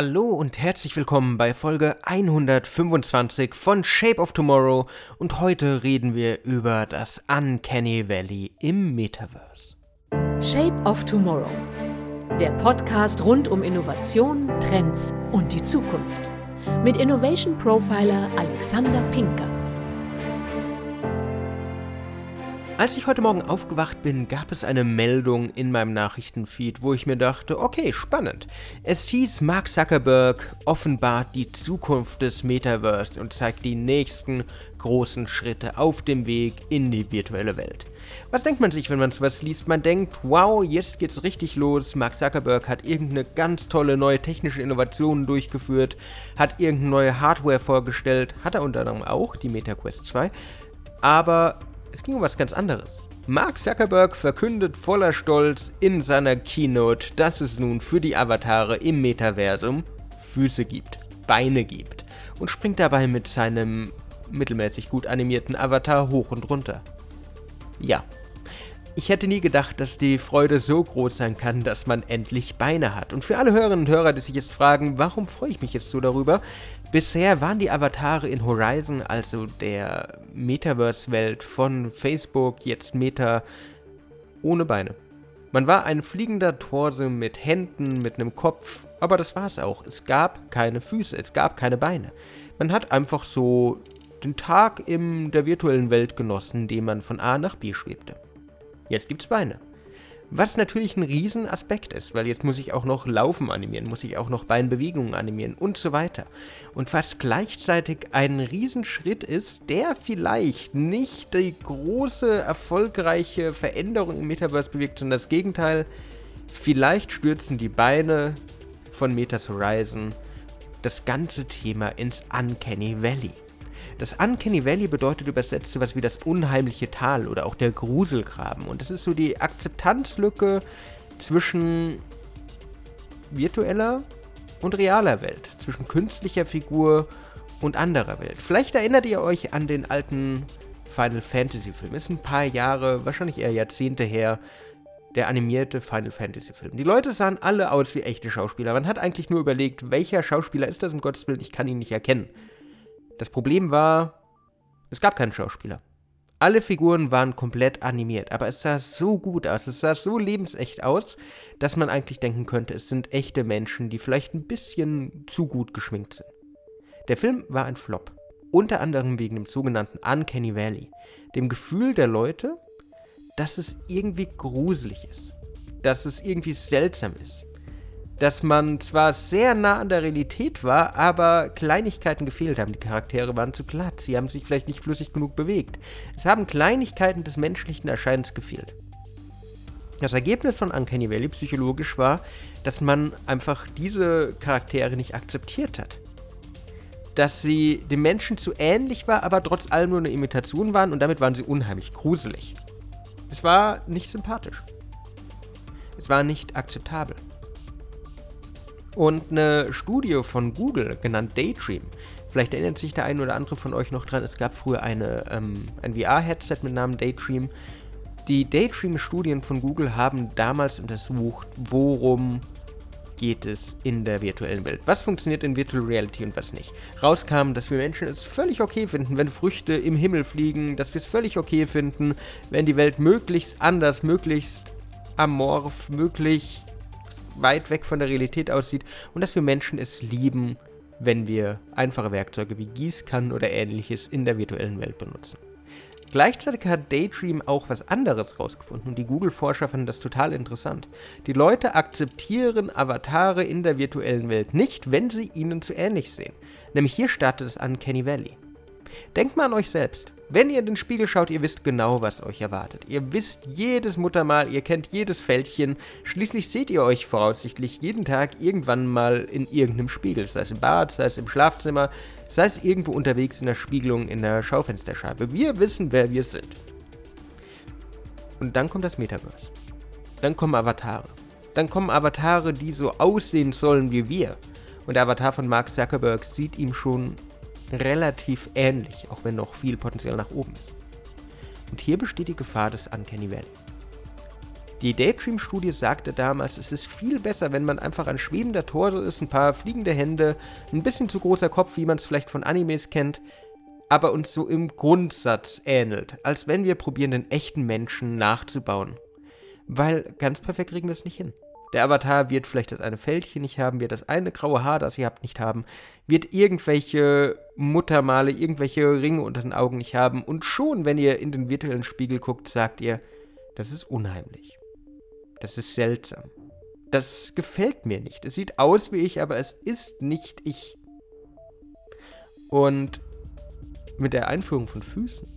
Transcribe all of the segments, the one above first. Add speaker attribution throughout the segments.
Speaker 1: Hallo und herzlich willkommen bei Folge 125 von Shape of Tomorrow und heute reden wir über das Uncanny Valley im Metaverse.
Speaker 2: Shape of Tomorrow. Der Podcast rund um Innovation, Trends und die Zukunft. Mit Innovation Profiler Alexander Pinker.
Speaker 1: Als ich heute Morgen aufgewacht bin, gab es eine Meldung in meinem Nachrichtenfeed, wo ich mir dachte, okay, spannend. Es hieß, Mark Zuckerberg offenbart die Zukunft des Metaverse und zeigt die nächsten großen Schritte auf dem Weg in die virtuelle Welt. Was denkt man sich, wenn man sowas liest? Man denkt, wow, jetzt geht's richtig los. Mark Zuckerberg hat irgendeine ganz tolle neue technische Innovation durchgeführt, hat irgendeine neue Hardware vorgestellt, hat er unter anderem auch, die MetaQuest 2. Aber es ging um was ganz anderes. Mark Zuckerberg verkündet voller Stolz in seiner Keynote, dass es nun für die Avatare im Metaversum Füße gibt, Beine gibt und springt dabei mit seinem mittelmäßig gut animierten Avatar hoch und runter. Ja, ich hätte nie gedacht, dass die Freude so groß sein kann, dass man endlich Beine hat. Und für alle Hörerinnen und Hörer, die sich jetzt fragen, warum freue ich mich jetzt so darüber? Bisher waren die Avatare in Horizon, also der Metaverse-Welt von Facebook, jetzt Meta, ohne Beine. Man war ein fliegender Torso mit Händen, mit einem Kopf, aber das war es auch. Es gab keine Füße, es gab keine Beine. Man hat einfach so den Tag in der virtuellen Welt genossen, indem man von A nach B schwebte. Jetzt gibt's Beine. Was natürlich ein Riesenaspekt ist, weil jetzt muss ich auch noch Laufen animieren, muss ich auch noch Beinbewegungen animieren und so weiter. Und was gleichzeitig ein Riesenschritt ist, der vielleicht nicht die große, erfolgreiche Veränderung im Metaverse bewirkt, sondern das Gegenteil. Vielleicht stürzen die Beine von Metas Horizon das ganze Thema ins Uncanny Valley. Das Uncanny Valley bedeutet übersetzt sowas wie das unheimliche Tal oder auch der Gruselgraben. Und das ist so die Akzeptanzlücke zwischen virtueller und realer Welt, zwischen künstlicher Figur und anderer Welt. Vielleicht erinnert ihr euch an den alten Final Fantasy Film. Ist ein paar Jahre, wahrscheinlich eher Jahrzehnte her, der animierte Final Fantasy Film. Die Leute sahen alle aus wie echte Schauspieler. Man hat eigentlich nur überlegt, welcher Schauspieler ist das, um Gottes Willen, ich kann ihn nicht erkennen. Das Problem war, es gab keinen Schauspieler. Alle Figuren waren komplett animiert, aber es sah so gut aus, es sah so lebensecht aus, dass man eigentlich denken könnte, es sind echte Menschen, die vielleicht ein bisschen zu gut geschminkt sind. Der Film war ein Flop, unter anderem wegen dem sogenannten Uncanny Valley, dem Gefühl der Leute, dass es irgendwie gruselig ist, dass es irgendwie seltsam ist, dass man zwar sehr nah an der Realität war, aber Kleinigkeiten gefehlt haben. Die Charaktere waren zu glatt, sie haben sich vielleicht nicht flüssig genug bewegt. Es haben Kleinigkeiten des menschlichen Erscheinens gefehlt. Das Ergebnis von Uncanny Valley psychologisch war, dass man einfach diese Charaktere nicht akzeptiert hat. Dass sie dem Menschen zu ähnlich war, aber trotz allem nur eine Imitation waren und damit waren sie unheimlich gruselig. Es war nicht sympathisch. Es war nicht akzeptabel. Und eine Studie von Google, genannt Daydream, vielleicht erinnert sich der eine oder andere von euch noch dran, es gab früher eine, ähm, ein VR-Headset mit Namen Daydream. Die Daydream-Studien von Google haben damals untersucht, worum geht es in der virtuellen Welt. Was funktioniert in Virtual Reality und was nicht. Rauskam, dass wir Menschen es völlig okay finden, wenn Früchte im Himmel fliegen, dass wir es völlig okay finden, wenn die Welt möglichst anders, möglichst amorph, möglichst weit weg von der Realität aussieht und dass wir Menschen es lieben, wenn wir einfache Werkzeuge wie Gießkannen oder ähnliches in der virtuellen Welt benutzen. Gleichzeitig hat Daydream auch was anderes rausgefunden und die Google-Forscher fanden das total interessant. Die Leute akzeptieren Avatare in der virtuellen Welt nicht, wenn sie ihnen zu ähnlich sehen. Nämlich hier startet es an Kenny Valley. Denkt mal an euch selbst. Wenn ihr in den Spiegel schaut, ihr wisst genau, was euch erwartet. Ihr wisst jedes Muttermal, ihr kennt jedes Fältchen. Schließlich seht ihr euch voraussichtlich jeden Tag irgendwann mal in irgendeinem Spiegel. Sei es im Bad, sei es im Schlafzimmer, sei es irgendwo unterwegs in der Spiegelung in der Schaufensterscheibe. Wir wissen, wer wir sind. Und dann kommt das Metaverse. Dann kommen Avatare. Dann kommen Avatare, die so aussehen sollen wie wir. Und der Avatar von Mark Zuckerberg sieht ihm schon relativ ähnlich, auch wenn noch viel Potenzial nach oben ist. Und hier besteht die Gefahr des Uncanny Valley. Die Daydream-Studie sagte damals, es ist viel besser, wenn man einfach ein schwebender Torso ist, ein paar fliegende Hände, ein bisschen zu großer Kopf, wie man es vielleicht von Animes kennt, aber uns so im Grundsatz ähnelt, als wenn wir probieren, den echten Menschen nachzubauen. Weil ganz perfekt kriegen wir es nicht hin. Der Avatar wird vielleicht das eine Fältchen nicht haben, wird das eine graue Haar, das ihr habt, nicht haben, wird irgendwelche Muttermale, irgendwelche Ringe unter den Augen nicht haben und schon, wenn ihr in den virtuellen Spiegel guckt, sagt ihr, das ist unheimlich. Das ist seltsam. Das gefällt mir nicht. Es sieht aus wie ich, aber es ist nicht ich. Und mit der Einführung von Füßen,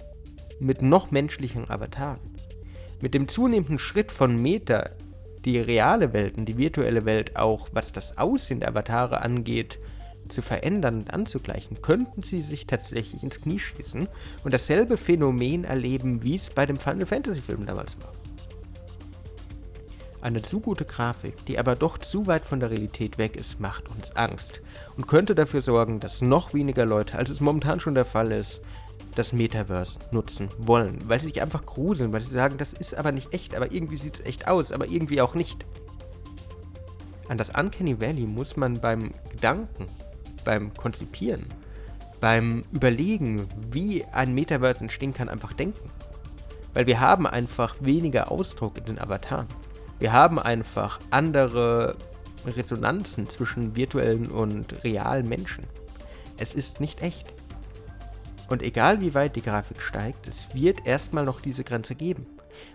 Speaker 1: mit noch menschlichen Avataren, mit dem zunehmenden Schritt von Meta die reale Welt und die virtuelle Welt auch, was das Aussehen der Avatare angeht, zu verändern und anzugleichen, könnten sie sich tatsächlich ins Knie schießen und dasselbe Phänomen erleben, wie es bei dem Final Fantasy Film damals war. Eine zu gute Grafik, die aber doch zu weit von der Realität weg ist, macht uns Angst und könnte dafür sorgen, dass noch weniger Leute, als es momentan schon der Fall ist, das Metaverse nutzen wollen, weil sie sich einfach gruseln, weil sie sagen, das ist aber nicht echt, aber irgendwie sieht es echt aus, aber irgendwie auch nicht. An das Uncanny Valley muss man beim Gedanken, beim Konzipieren, beim Überlegen, wie ein Metaverse entstehen kann, einfach denken. Weil wir haben einfach weniger Ausdruck in den Avataren. Wir haben einfach andere Resonanzen zwischen virtuellen und realen Menschen. Es ist nicht echt. Und egal wie weit die Grafik steigt, es wird erstmal noch diese Grenze geben.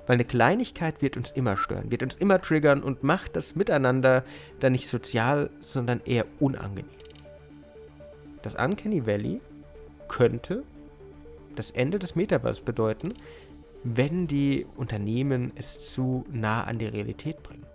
Speaker 1: Weil eine Kleinigkeit wird uns immer stören, wird uns immer triggern und macht das Miteinander dann nicht sozial, sondern eher unangenehm. Das Uncanny Valley könnte das Ende des Metaverse bedeuten, wenn die Unternehmen es zu nah an die Realität bringen.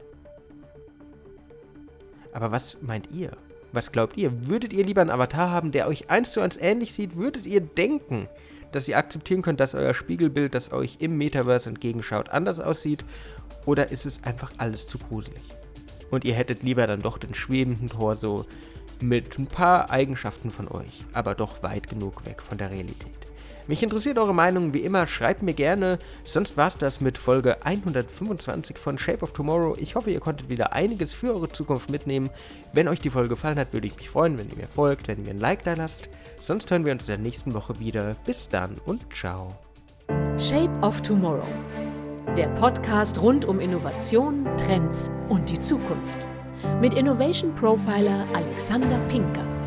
Speaker 1: Aber was meint ihr? Was glaubt ihr? Würdet ihr lieber einen Avatar haben, der euch eins zu eins ähnlich sieht? Würdet ihr denken, dass ihr akzeptieren könnt, dass euer Spiegelbild, das euch im Metaverse entgegenschaut, anders aussieht? Oder ist es einfach alles zu gruselig? Und ihr hättet lieber dann doch den schwebenden Torso mit ein paar Eigenschaften von euch, aber doch weit genug weg von der Realität. Mich interessiert eure Meinung wie immer, schreibt mir gerne. Sonst war es das mit Folge 125 von Shape of Tomorrow. Ich hoffe, ihr konntet wieder einiges für eure Zukunft mitnehmen. Wenn euch die Folge gefallen hat, würde ich mich freuen, wenn ihr mir folgt, wenn ihr mir ein Like da lasst. Sonst hören wir uns in der nächsten Woche wieder. Bis dann und ciao.
Speaker 2: Shape of Tomorrow. Der Podcast rund um Innovation, Trends und die Zukunft. Mit Innovation Profiler Alexander Pinker.